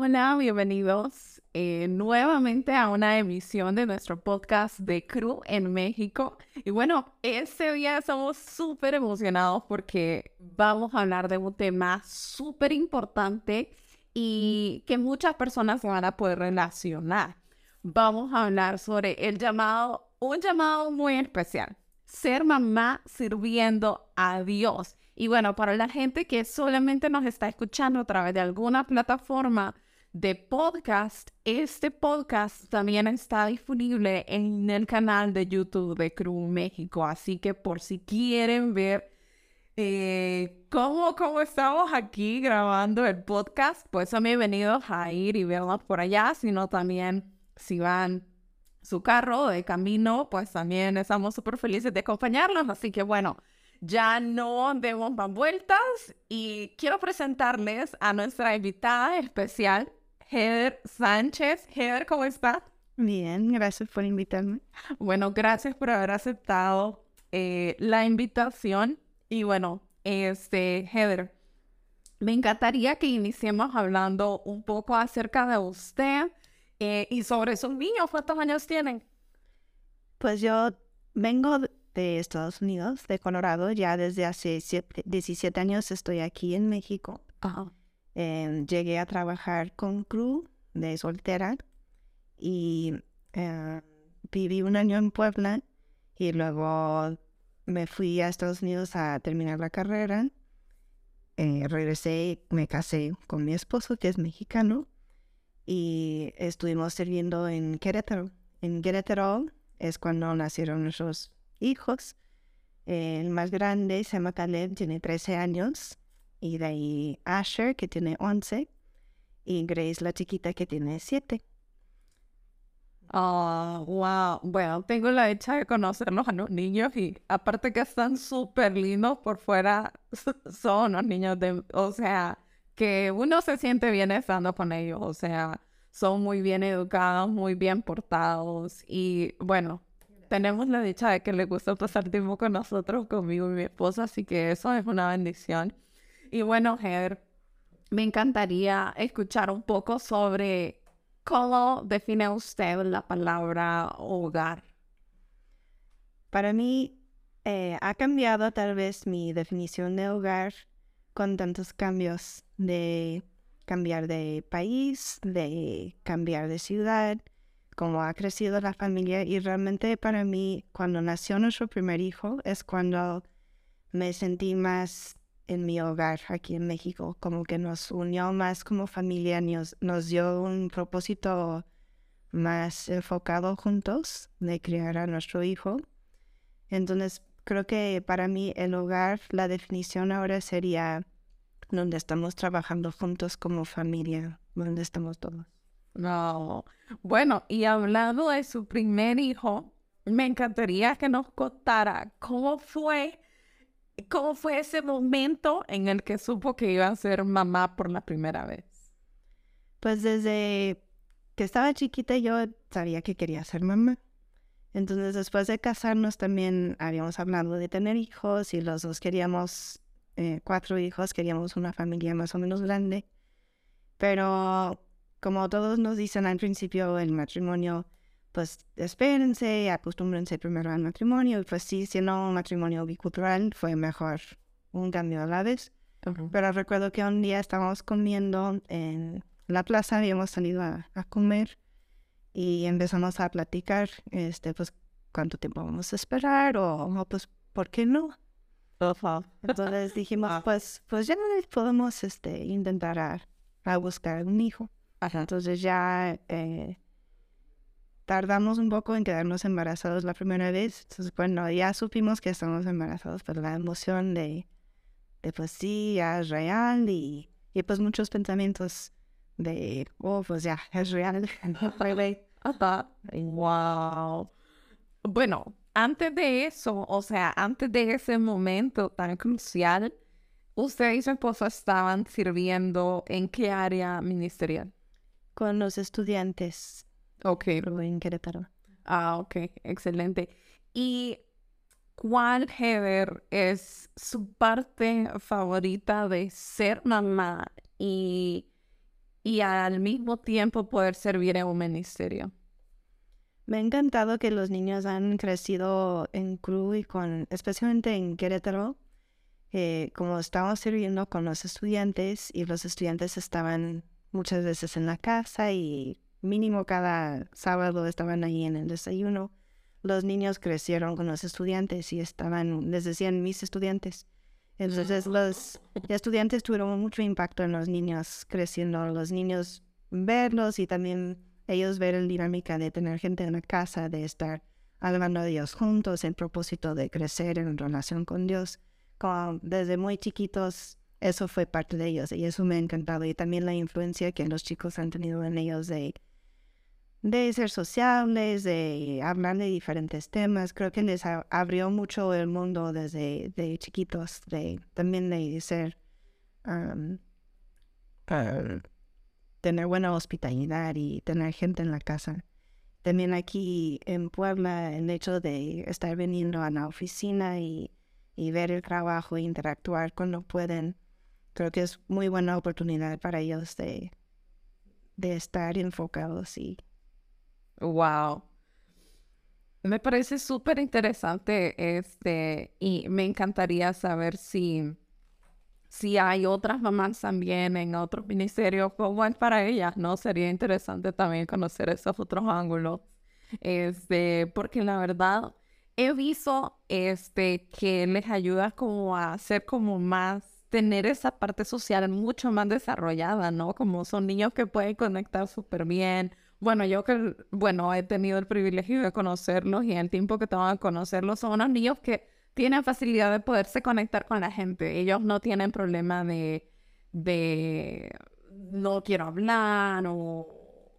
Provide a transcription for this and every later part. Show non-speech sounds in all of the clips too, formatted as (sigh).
Hola, bienvenidos eh, nuevamente a una emisión de nuestro podcast de Crew en México. Y bueno, este día estamos súper emocionados porque vamos a hablar de un tema súper importante y que muchas personas van a poder relacionar. Vamos a hablar sobre el llamado, un llamado muy especial, ser mamá sirviendo a Dios. Y bueno, para la gente que solamente nos está escuchando a través de alguna plataforma, de podcast, este podcast también está disponible en el canal de YouTube de Crew México. Así que por si quieren ver eh, cómo, cómo estamos aquí grabando el podcast, pues son bienvenidos a ir y verlos por allá, sino también si van su carro de camino, pues también estamos súper felices de acompañarlos. Así que bueno, ya no demos más vueltas y quiero presentarles a nuestra invitada especial, Heather Sánchez. Heather, ¿cómo estás? Bien, gracias por invitarme. Bueno, gracias por haber aceptado eh, la invitación. Y bueno, este, Heather, me encantaría que iniciemos hablando un poco acerca de usted eh, y sobre sus niños. ¿Cuántos años tienen? Pues yo vengo de Estados Unidos, de Colorado, ya desde hace 17 años estoy aquí en México. Ajá. Em, llegué a trabajar con Crew de soltera y em, viví un año en Puebla y luego me fui a Estados Unidos a terminar la carrera. Eh, regresé, me casé con mi esposo que es mexicano y estuvimos sirviendo en Querétaro. En Querétaro es cuando nacieron nuestros hijos. el más grande se llama Caleb, tiene 13 años y de ahí Asher, que tiene 11, y Grace, la chiquita, que tiene 7. Oh, wow. Bueno, tengo la dicha de conocerlos a los niños y aparte que están súper lindos por fuera, (laughs) son los niños de, o sea, que uno se siente bien estando con ellos, o sea, son muy bien educados, muy bien portados y bueno, tenemos la dicha de que les gusta pasar tiempo con nosotros, conmigo y mi esposa, así que eso es una bendición. Y bueno, Heather, me encantaría escuchar un poco sobre cómo define usted la palabra hogar. Para mí eh, ha cambiado tal vez mi definición de hogar con tantos cambios de cambiar de país, de cambiar de ciudad, cómo ha crecido la familia y realmente para mí cuando nació nuestro primer hijo es cuando me sentí más en mi hogar aquí en México, como que nos unió más como familia, nos, nos dio un propósito más enfocado juntos de criar a nuestro hijo. Entonces, creo que para mí el hogar, la definición ahora sería donde estamos trabajando juntos como familia, donde estamos todos. No. Bueno, y hablando de su primer hijo, me encantaría que nos contara cómo fue ¿Cómo fue ese momento en el que supo que iba a ser mamá por la primera vez? Pues desde que estaba chiquita yo sabía que quería ser mamá. Entonces después de casarnos también habíamos hablado de tener hijos y los dos queríamos eh, cuatro hijos, queríamos una familia más o menos grande. Pero como todos nos dicen al principio, el matrimonio pues espérense, acostúmbrense primero al matrimonio, y pues sí, siendo un matrimonio bicultural fue mejor un cambio a la vez. Pero recuerdo que un día estábamos comiendo en la plaza, habíamos salido a, comer y empezamos a platicar, este, pues, cuánto tiempo vamos a esperar o, pues, ¿por qué no? Entonces dijimos, (laughs) ah. pues, pues ya podemos este, intentar a, buscar un hijo. Entonces ya eh, tardamos un poco en quedarnos embarazados la primera vez. Entonces, bueno, ya supimos que estamos embarazados, pero la emoción de, de pues sí, ya es real y, y pues muchos pensamientos de, oh, pues ya, es real. (laughs) wow. Bueno, antes de eso, o sea, antes de ese momento tan crucial, usted y su esposa estaban sirviendo en qué área ministerial? Con los estudiantes Ok. en Querétaro. Ah, ok, excelente. ¿Y cuál, Heather, es su parte favorita de ser mamá? Y y al mismo tiempo poder servir en un ministerio? Me ha encantado que los niños han crecido en CRU y con, especialmente en Querétaro, eh, como estábamos sirviendo con los estudiantes y los estudiantes estaban muchas veces en la casa y mínimo cada sábado estaban ahí en el desayuno. Los niños crecieron con los estudiantes y estaban, les decían mis estudiantes. Entonces los estudiantes tuvieron mucho impacto en los niños creciendo, los niños verlos y también ellos ver la dinámica de tener gente en la casa, de estar hablando de Dios juntos en propósito de crecer en relación con Dios. Como desde muy chiquitos, eso fue parte de ellos y eso me ha encantado. Y también la influencia que los chicos han tenido en ellos de de ser sociables, de hablar de diferentes temas. Creo que les abrió mucho el mundo desde de chiquitos, de también de ser, tener buena hospitalidad y tener gente en la casa. También aquí en Puebla, el hecho de estar viniendo a la oficina y, y ver el trabajo e interactuar cuando pueden, creo que es muy buena oportunidad para ellos de, de estar enfocados y Wow. Me parece súper interesante este y me encantaría saber si, si hay otras mamás también en otros ministerios, cómo es para ellas, ¿no? Sería interesante también conocer esos otros ángulos. Este, porque la verdad he visto este que les ayuda como a ser como más tener esa parte social mucho más desarrollada, ¿no? Como son niños que pueden conectar súper bien, bueno, yo que, bueno, he tenido el privilegio de conocerlos y el tiempo que tengo de conocerlos son unos niños que tienen facilidad de poderse conectar con la gente. Ellos no tienen problema de, de no quiero hablar o,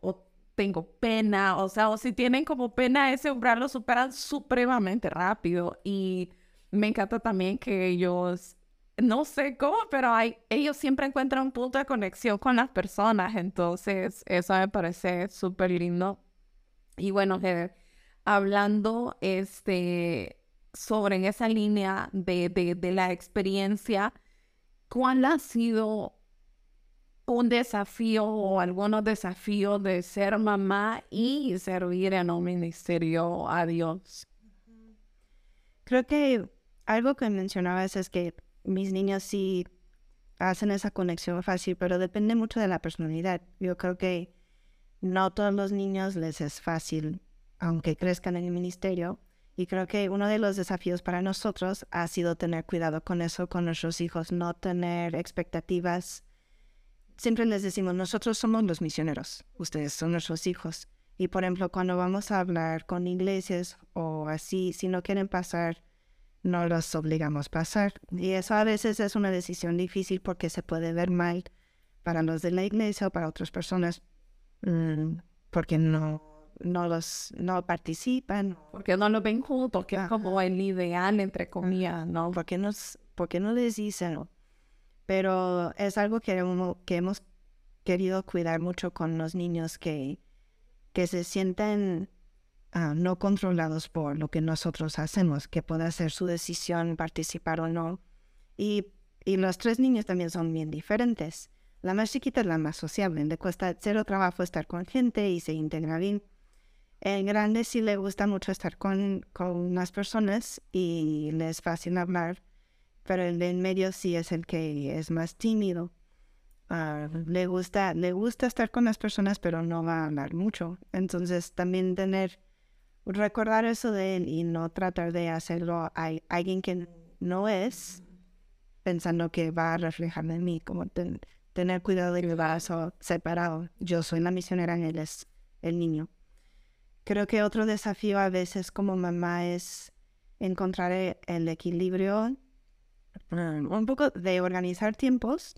o tengo pena. O sea, o si tienen como pena, ese umbral lo superan supremamente rápido. Y me encanta también que ellos no sé cómo, pero ellos siempre encuentran un punto de conexión con las personas, entonces eso me parece súper lindo. Y bueno, hablando este, sobre esa línea de, de, la experiencia, ¿cuál ha sido un desafío o algunos desafíos de ser mamá y servir en un ministerio a Dios? Creo que algo que mencionabas es que mis niños sí hacen esa conexión fácil, pero depende mucho de la personalidad. Yo creo que no todos los niños les es fácil, aunque crezcan en el ministerio. Y creo que uno de los desafíos para nosotros ha sido tener cuidado con eso, con nuestros hijos, no tener expectativas. Siempre les decimos, nosotros somos los misioneros, ustedes son nuestros hijos. Y por ejemplo, cuando vamos a hablar con iglesias o así, si no quieren pasar no los obligamos a pasar. Y eso a veces es una decisión difícil porque se puede ver mal para los de la iglesia o para otras personas mm, porque no, no los no participan. Porque no lo ven juntos, que es como el ideal, entre comillas, ¿no? Porque, nos, porque no les dicen. Pero es algo que, que hemos querido cuidar mucho con los niños que, que se sienten Ah, no controlados por lo que nosotros hacemos, que pueda ser su decisión participar o no. Y, y los tres niños también son bien diferentes. La más chiquita es la más sociable, le cuesta cero trabajo estar con gente y se integra bien. El grande sí le gusta mucho estar con, con las personas y le es fácil hablar, pero el de en medio sí es el que es más tímido. Ah, le gusta le gusta estar con las personas, pero no va a hablar mucho. Entonces también tener recordar eso de él y no tratar de hacerlo a alguien que no es, pensando que va a reflejar en mí, como tener cuidado de mi vaso separado. Yo soy la misionera, él es el niño. Creo que otro desafío a veces como mamá es encontrar e, el equilibrio, mm, un poco de organizar tiempos,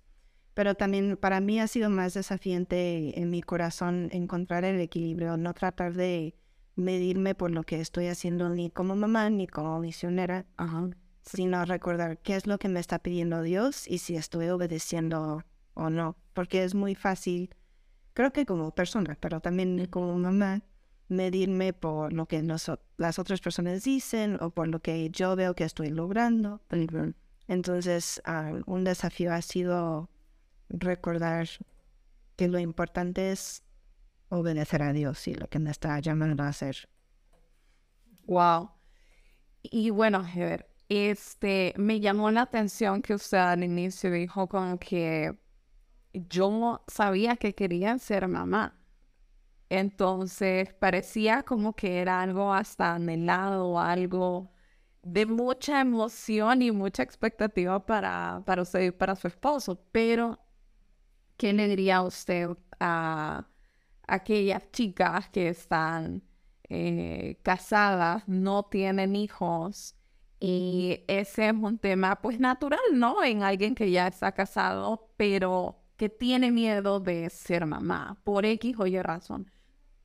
pero también para mí ha sido más desafiante en mi corazón encontrar el equilibrio, no tratar de medirme por lo que estoy haciendo ni como mamá ni como misionera, sino recordar qué es lo que me está pidiendo Dios y si estoy obedeciendo o no, porque es muy fácil, creo que como persona, pero también como mamá, medirme por lo que las otras personas dicen o por lo que yo veo que estoy logrando. Entonces, ah, un desafío ha sido recordar que lo importante es obedecer a Dios y lo que me está llamando a hacer. Wow. Y bueno, Heber, este, me llamó la atención que usted al inicio dijo como que yo sabía que quería ser mamá. Entonces parecía como que era algo hasta anhelado, algo de mucha emoción y mucha expectativa para, para usted y para su esposo. Pero, ¿qué le diría usted a aquellas chicas que están eh, casadas, no tienen hijos? Y ese es un tema pues natural, ¿no? En alguien que ya está casado, pero que tiene miedo de ser mamá, por X o Y razón.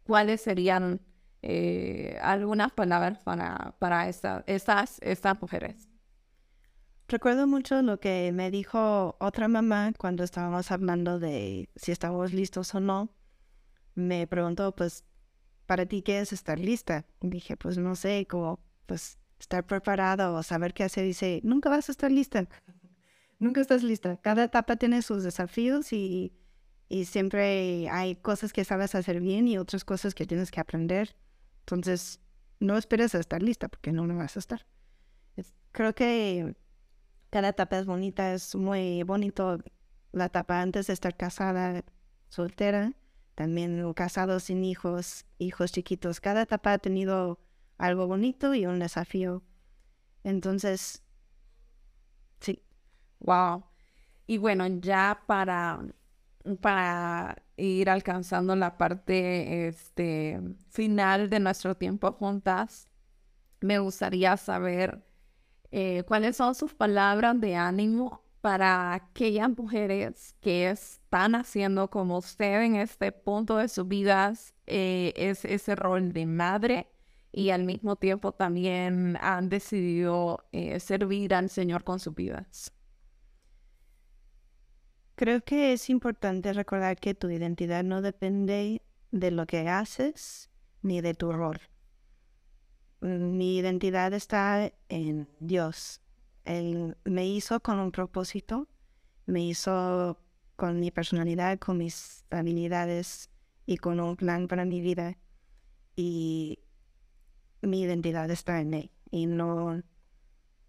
¿Cuáles serían eh, algunas palabras para, para estas, estas mujeres? Recuerdo mucho lo que me dijo otra mamá cuando estábamos hablando de si estábamos listos o no. Me preguntó, pues, ¿para ti qué es estar lista? Y dije, pues no sé, como, pues, estar preparado o saber qué hacer. Dice, nunca vas a estar lista. (laughs) nunca estás lista. Cada etapa tiene sus desafíos y, y siempre hay cosas que sabes hacer bien y otras cosas que tienes que aprender. Entonces, no esperes a estar lista porque no lo vas a estar. creo que cada etapa es bonita, es muy bonito la etapa antes de estar casada, soltera, también casado sin hijos, hijos chiquitos. Cada etapa ha tenido algo bonito y un desafío. Entonces, sí. Wow. Y bueno, ya para, para ir alcanzando la parte este, final de nuestro tiempo juntas, me gustaría saber eh, cuáles son sus palabras de ánimo para aquellas mujeres que están haciendo como usted en este punto de sus vidas, eh, es ese rol de madre y al mismo tiempo también han decidido eh, servir al Señor con sus vidas. Creo que es importante recordar que tu identidad no depende de lo que haces ni de tu rol. Mi identidad está en Dios. Él me hizo con un propósito, me hizo con mi personalidad, con mis habilidades y con un plan para mi vida. Y mi identidad está en él y no,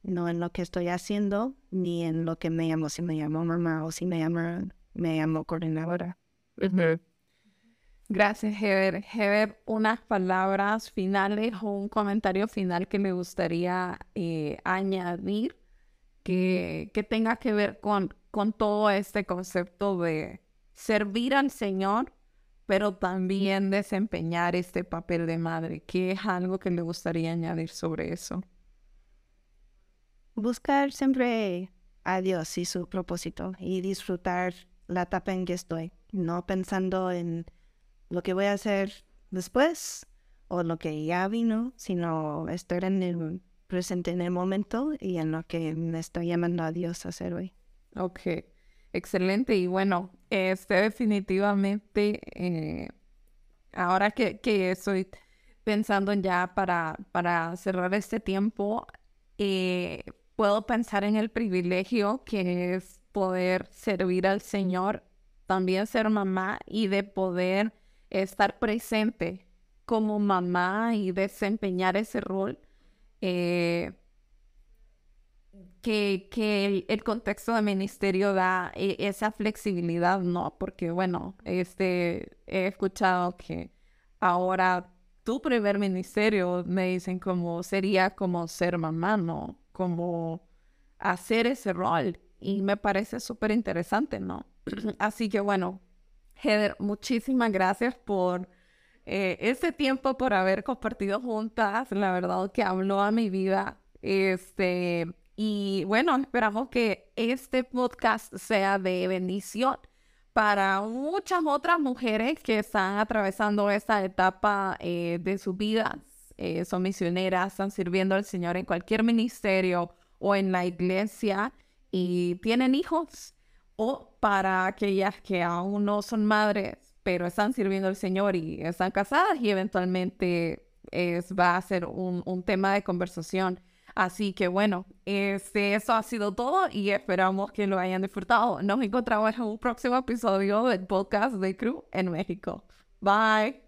no en lo que estoy haciendo ni en lo que me llamo, si me llamo mamá o si me llamo, me llamo coordinadora. Gracias, Heber. Heber, unas palabras finales o un comentario final que me gustaría eh, añadir que, que tenga que ver con, con todo este concepto de servir al Señor pero también desempeñar este papel de madre, ¿Qué es algo que le gustaría añadir sobre eso. Buscar siempre a Dios y su propósito y disfrutar la etapa en que estoy, no pensando en lo que voy a hacer después o lo que ya vino, sino estar en el presente, en el momento y en lo que me está llamando a Dios a hacer hoy. Ok. Excelente. Y bueno, este definitivamente, eh, ahora que, que, estoy pensando ya para, para cerrar este tiempo, eh, puedo pensar en el privilegio que es poder servir al Señor, también ser mamá y de poder estar presente como mamá y desempeñar ese rol. Eh, que, que el, contexto de ministerio da e, esa flexibilidad, ¿no? Porque, bueno, este, he escuchado que ahora tu primer ministerio me dicen como sería como ser mamá, ¿no? Como hacer ese rol. Y me parece súper interesante, ¿no? (clears throat) Así que, bueno, Heather, muchísimas gracias por eh, ese tiempo, por haber compartido juntas. La verdad que habló a mi vida. Este y bueno, esperamos que este podcast sea de bendición para muchas otras mujeres que están atravesando esta etapa eh, de su vida. Eh, son misioneras, están sirviendo al Señor en cualquier ministerio o en la iglesia y tienen hijos. O para aquellas que aún no son madres, pero están sirviendo al Señor y están casadas y eventualmente es, va a ser un, un tema de conversación Así que bueno, este, eso ha sido todo y esperamos que lo hayan disfrutado. Nos encontramos en un próximo episodio del podcast de Crew en México. Bye.